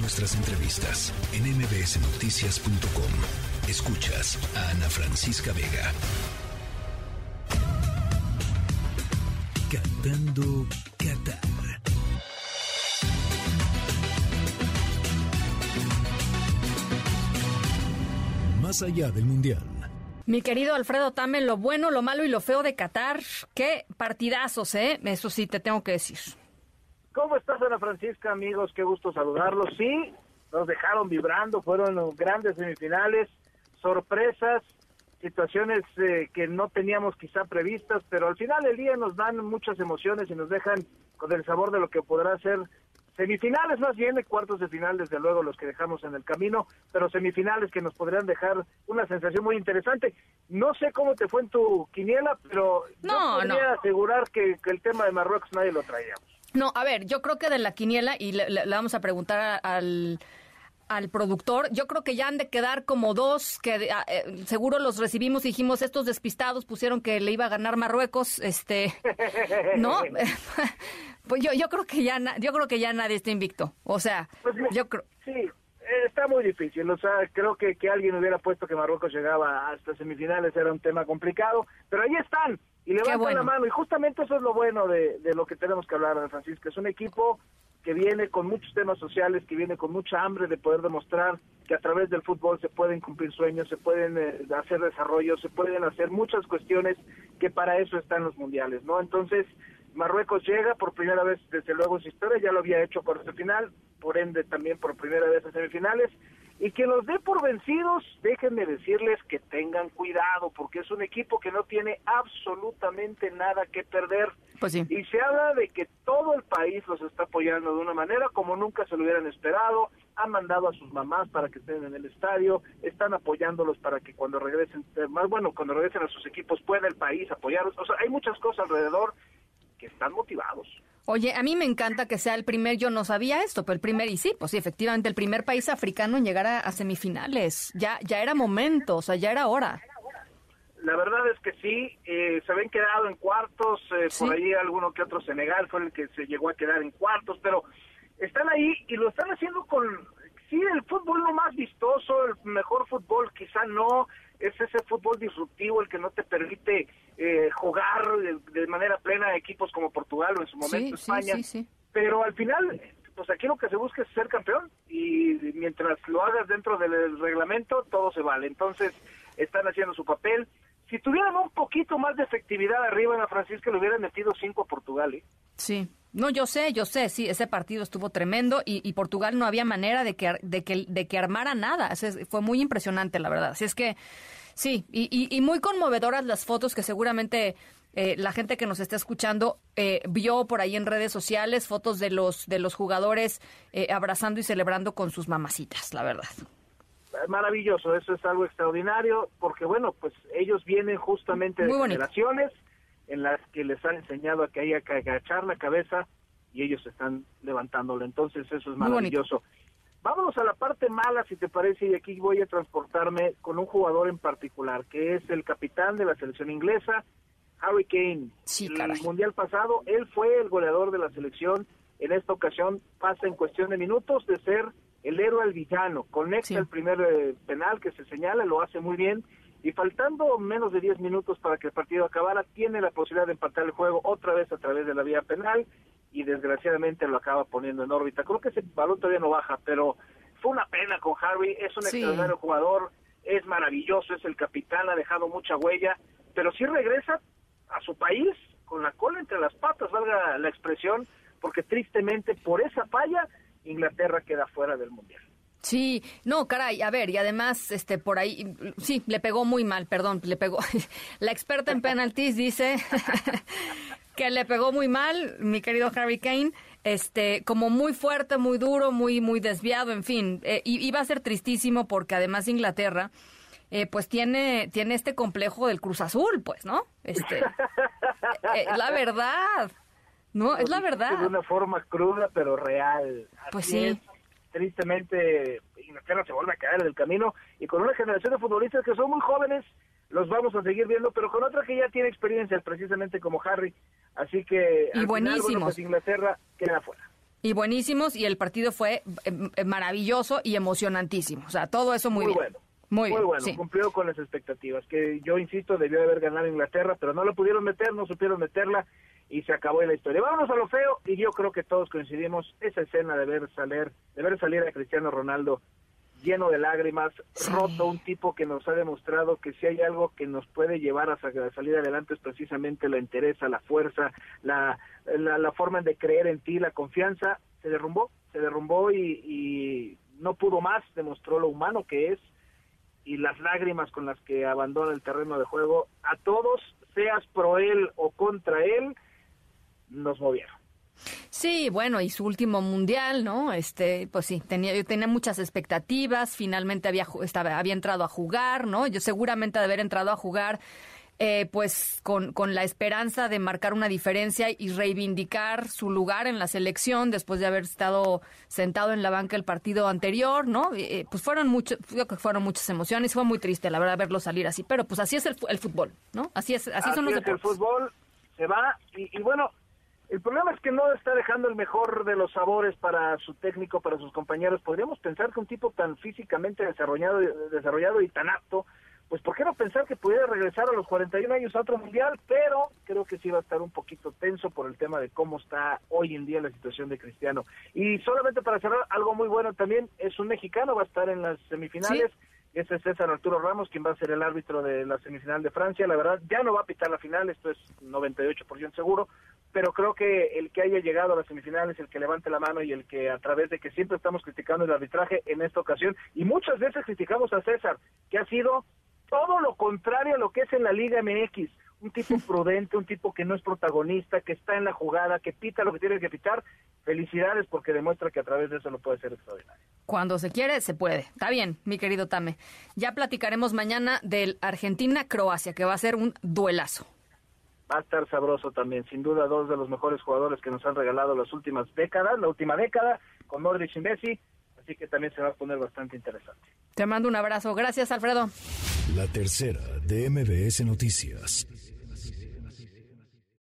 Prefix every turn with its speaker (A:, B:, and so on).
A: nuestras entrevistas en mbsnoticias.com. Escuchas a Ana Francisca Vega. Cantando Qatar. Más allá del Mundial.
B: Mi querido Alfredo Tame, lo bueno, lo malo y lo feo de Qatar. Qué partidazos, ¿eh? Eso sí, te tengo que decir.
C: ¿Cómo estás, Ana Francisca, amigos? Qué gusto saludarlos. Sí, nos dejaron vibrando, fueron grandes semifinales, sorpresas, situaciones eh, que no teníamos quizá previstas, pero al final del día nos dan muchas emociones y nos dejan con el sabor de lo que podrá ser semifinales más bien, de cuartos de final desde luego los que dejamos en el camino, pero semifinales que nos podrían dejar una sensación muy interesante. No sé cómo te fue en tu quiniela, pero
B: no,
C: yo podría asegurar que, el tema de Marruecos nadie lo traíamos.
B: No, a ver, yo creo que de la quiniela, y le, vamos a preguntar al al productor. Yo creo que ya han de quedar como dos que eh, seguro los recibimos y dijimos estos despistados pusieron que le iba a ganar Marruecos, este, ¿no? pues yo yo creo que ya yo creo que ya nadie está invicto. O sea, pues yo creo
C: Sí, eh, está muy difícil. O sea, creo que que alguien hubiera puesto que Marruecos llegaba hasta semifinales era un tema complicado, pero ahí están y levantan la mano y justamente eso es lo bueno de, de lo que tenemos que hablar, Francisco. Es un equipo que viene con muchos temas sociales, que viene con mucha hambre de poder demostrar que a través del fútbol se pueden cumplir sueños, se pueden eh, hacer desarrollos, se pueden hacer muchas cuestiones que para eso están los mundiales, ¿no? Entonces, Marruecos llega por primera vez, desde luego en su historia, ya lo había hecho por ese final, por ende también por primera vez en semifinales, y que los dé por vencidos, déjenme decirles que tengan cuidado, porque es un equipo que no tiene absolutamente nada que perder.
B: Pues
C: y se habla de que todo el país los está apoyando de una manera como nunca se lo hubieran esperado. Han mandado a sus mamás para que estén en el estadio, están apoyándolos para que cuando regresen, eh, más bueno, cuando regresen a sus equipos pueda el país apoyarlos. O sea, hay muchas cosas alrededor que están motivados.
B: Oye, a mí me encanta que sea el primer, yo no sabía esto, pero el primer, y sí, pues sí, efectivamente, el primer país africano en llegar a, semifinales. Ya, ya era momento, o sea, ya era hora.
C: La verdad es que sí, eh, se habían quedado en cuartos, eh, por ahí alguno que otro Senegal fue el que se llegó a quedar en cuartos, pero están ahí y lo están haciendo con, sí, el fútbol lo más vistoso, el mejor fútbol, quizá no, es ese fútbol disruptivo el que no te permite eh, jugar de, manera plena equipos como Portugal o en su momento España. Pero al final, pues aquí lo que se busca es ser campeón y mientras lo hagas dentro del reglamento, todo se vale. Entonces, están haciendo su papel. Si tuvieran un poquito más de efectividad arriba en la Francisca, le hubieran metido cinco a Portugal. ¿eh?
B: Sí. No, yo sé, yo sé, sí, ese partido estuvo tremendo y, Portugal no había manera de que, de que, de que armara nada. fue muy impresionante, la verdad. Así es que Sí, y, muy conmovedoras las fotos que seguramente eh, la gente que nos está escuchando eh, vio por ahí en redes sociales, fotos de los, de los jugadores eh, abrazando y celebrando con sus mamacitas, la verdad.
C: Maravilloso, eso es algo extraordinario, porque bueno, pues ellos vienen justamente de generaciones en las que les han enseñado a que haya que agachar la cabeza y ellos están levantándolo, entonces eso es maravilloso. Vámonos a la parte mala, si te parece, y aquí voy a transportarme con un jugador en particular, que es el capitán de la selección inglesa, Harry Kane.
B: Sí,
C: el mundial pasado, él fue el goleador de la selección. En esta ocasión pasa en cuestión de minutos de ser el héroe al villano. Conecta el primer eh, penal que se señala, lo hace muy bien. Y faltando menos de 10 minutos para que el partido acabara, tiene la posibilidad de empatar el juego otra vez a través de la vía penal y desgraciadamente lo acaba poniendo en órbita. Creo que ese balón todavía no baja, pero fue una pena con Harvey, es un extraordinario jugador, es maravilloso, es el capitán, ha dejado mucha huella, pero sí regresa a su país con la cola entre las patas, valga la expresión, porque tristemente por esa falla Inglaterra queda fuera del Mundial.
B: Sí, no, caray, a ver, y además, este, por ahí, sí, le pegó muy mal, perdón, le pegó. La experta en penaltis dice que le pegó muy mal, mi querido Harry Kane, este, como muy fuerte, muy duro, muy, muy desviado, en fin, eh, iba a ser tristísimo porque además Inglaterra, eh, pues tiene, tiene este complejo del Cruz Azul, pues, ¿no? Este, eh, la verdad, ¿no? Es la verdad.
C: De una forma cruda, pero real.
B: pues sí.
C: Tristemente, Inglaterra se vuelve a caer en el camino y con una generación de futbolistas que son muy jóvenes, los vamos a seguir viendo, pero con otra que ya tiene experiencia, precisamente como Harry. Así que,
B: y.
C: Pues Inglaterra queda fuera.
B: y buenísimos y el partido fue eh, maravilloso y emocionantísimo. O sea, todo eso muy,
C: muy
B: bien.
C: Bueno. Muy, bueno, cumplió con las expectativas, que yo insisto, debió haber ganado Inglaterra, pero no lo pudieron meter, no supieron meterla y se acabó la historia. Vámonos a lo feo y yo creo que todos coincidimos esa escena de ver salir, de ver salir a Cristiano Ronaldo lleno de lágrimas, roto, un tipo que nos ha demostrado que si hay algo que nos puede llevar a salir adelante es precisamente la interesa, la fuerza, la, la, forma de creer en ti, la confianza, se derrumbó, se derrumbó y, y no pudo más, demostró lo humano que es y las lágrimas con las que abandona el terreno de juego, a todos, seas pro él o contra él, nos movieron.
B: Sí, bueno, y su último mundial, ¿no? Este, pues sí, tenía, yo tenía muchas expectativas, finalmente había, estaba, había entrado a jugar, ¿no? Yo seguramente de haber entrado a jugar, eh, pues con, con la esperanza de marcar una diferencia y reivindicar su lugar en la selección después de haber estado sentado en la banca el partido anterior, ¿no? Eh, pues fueron muchos, que fueron muchas emociones, fue muy triste, la verdad, verlo salir así, pero pues así es el, el fútbol, ¿no? Así es, así, son los
C: es el fútbol se va y bueno, el problema es que no está dejando el mejor de los sabores para su técnico, para sus compañeros. Podríamos pensar que un tipo tan físicamente desarrollado, desarrollado y tan apto, pues ¿por qué no pensar que pudiera regresar a los 41 años a otro mundial? Pero creo que sí va a estar un poquito tenso por el tema de cómo está hoy en día la situación de Cristiano. Y solamente para cerrar, algo muy bueno también, es un mexicano, va a estar en las semifinales. Ese es César Arturo Ramos, quien va a ser el árbitro de la semifinal de Francia. La verdad, ya no va a pitar la final, esto es 98% seguro, pero creo que el que haya llegado a las semifinales, el que levante la mano y el que a través de que siempre estamos criticando el arbitraje en esta ocasión, y muchas veces criticamos a César, que ha sido todo lo contrario a lo que es en la Liga MX, un tipo prudente, un tipo que no es protagonista, que está en la jugada, que pita lo que tiene que pitar. Felicidades porque demuestra que a través de eso lo puede ser extraordinario.
B: Cuando se quiere, se puede. Está bien, mi querido Tame. Ya platicaremos mañana del Argentina-Croacia, que va a ser un duelazo
C: va a estar sabroso también. Sin duda, dos de los mejores jugadores que nos han regalado las últimas décadas, la última década, con Modric y Messi. Así que también se va a poner bastante interesante.
B: Te mando un abrazo. Gracias, Alfredo.
A: La tercera de MBS Noticias.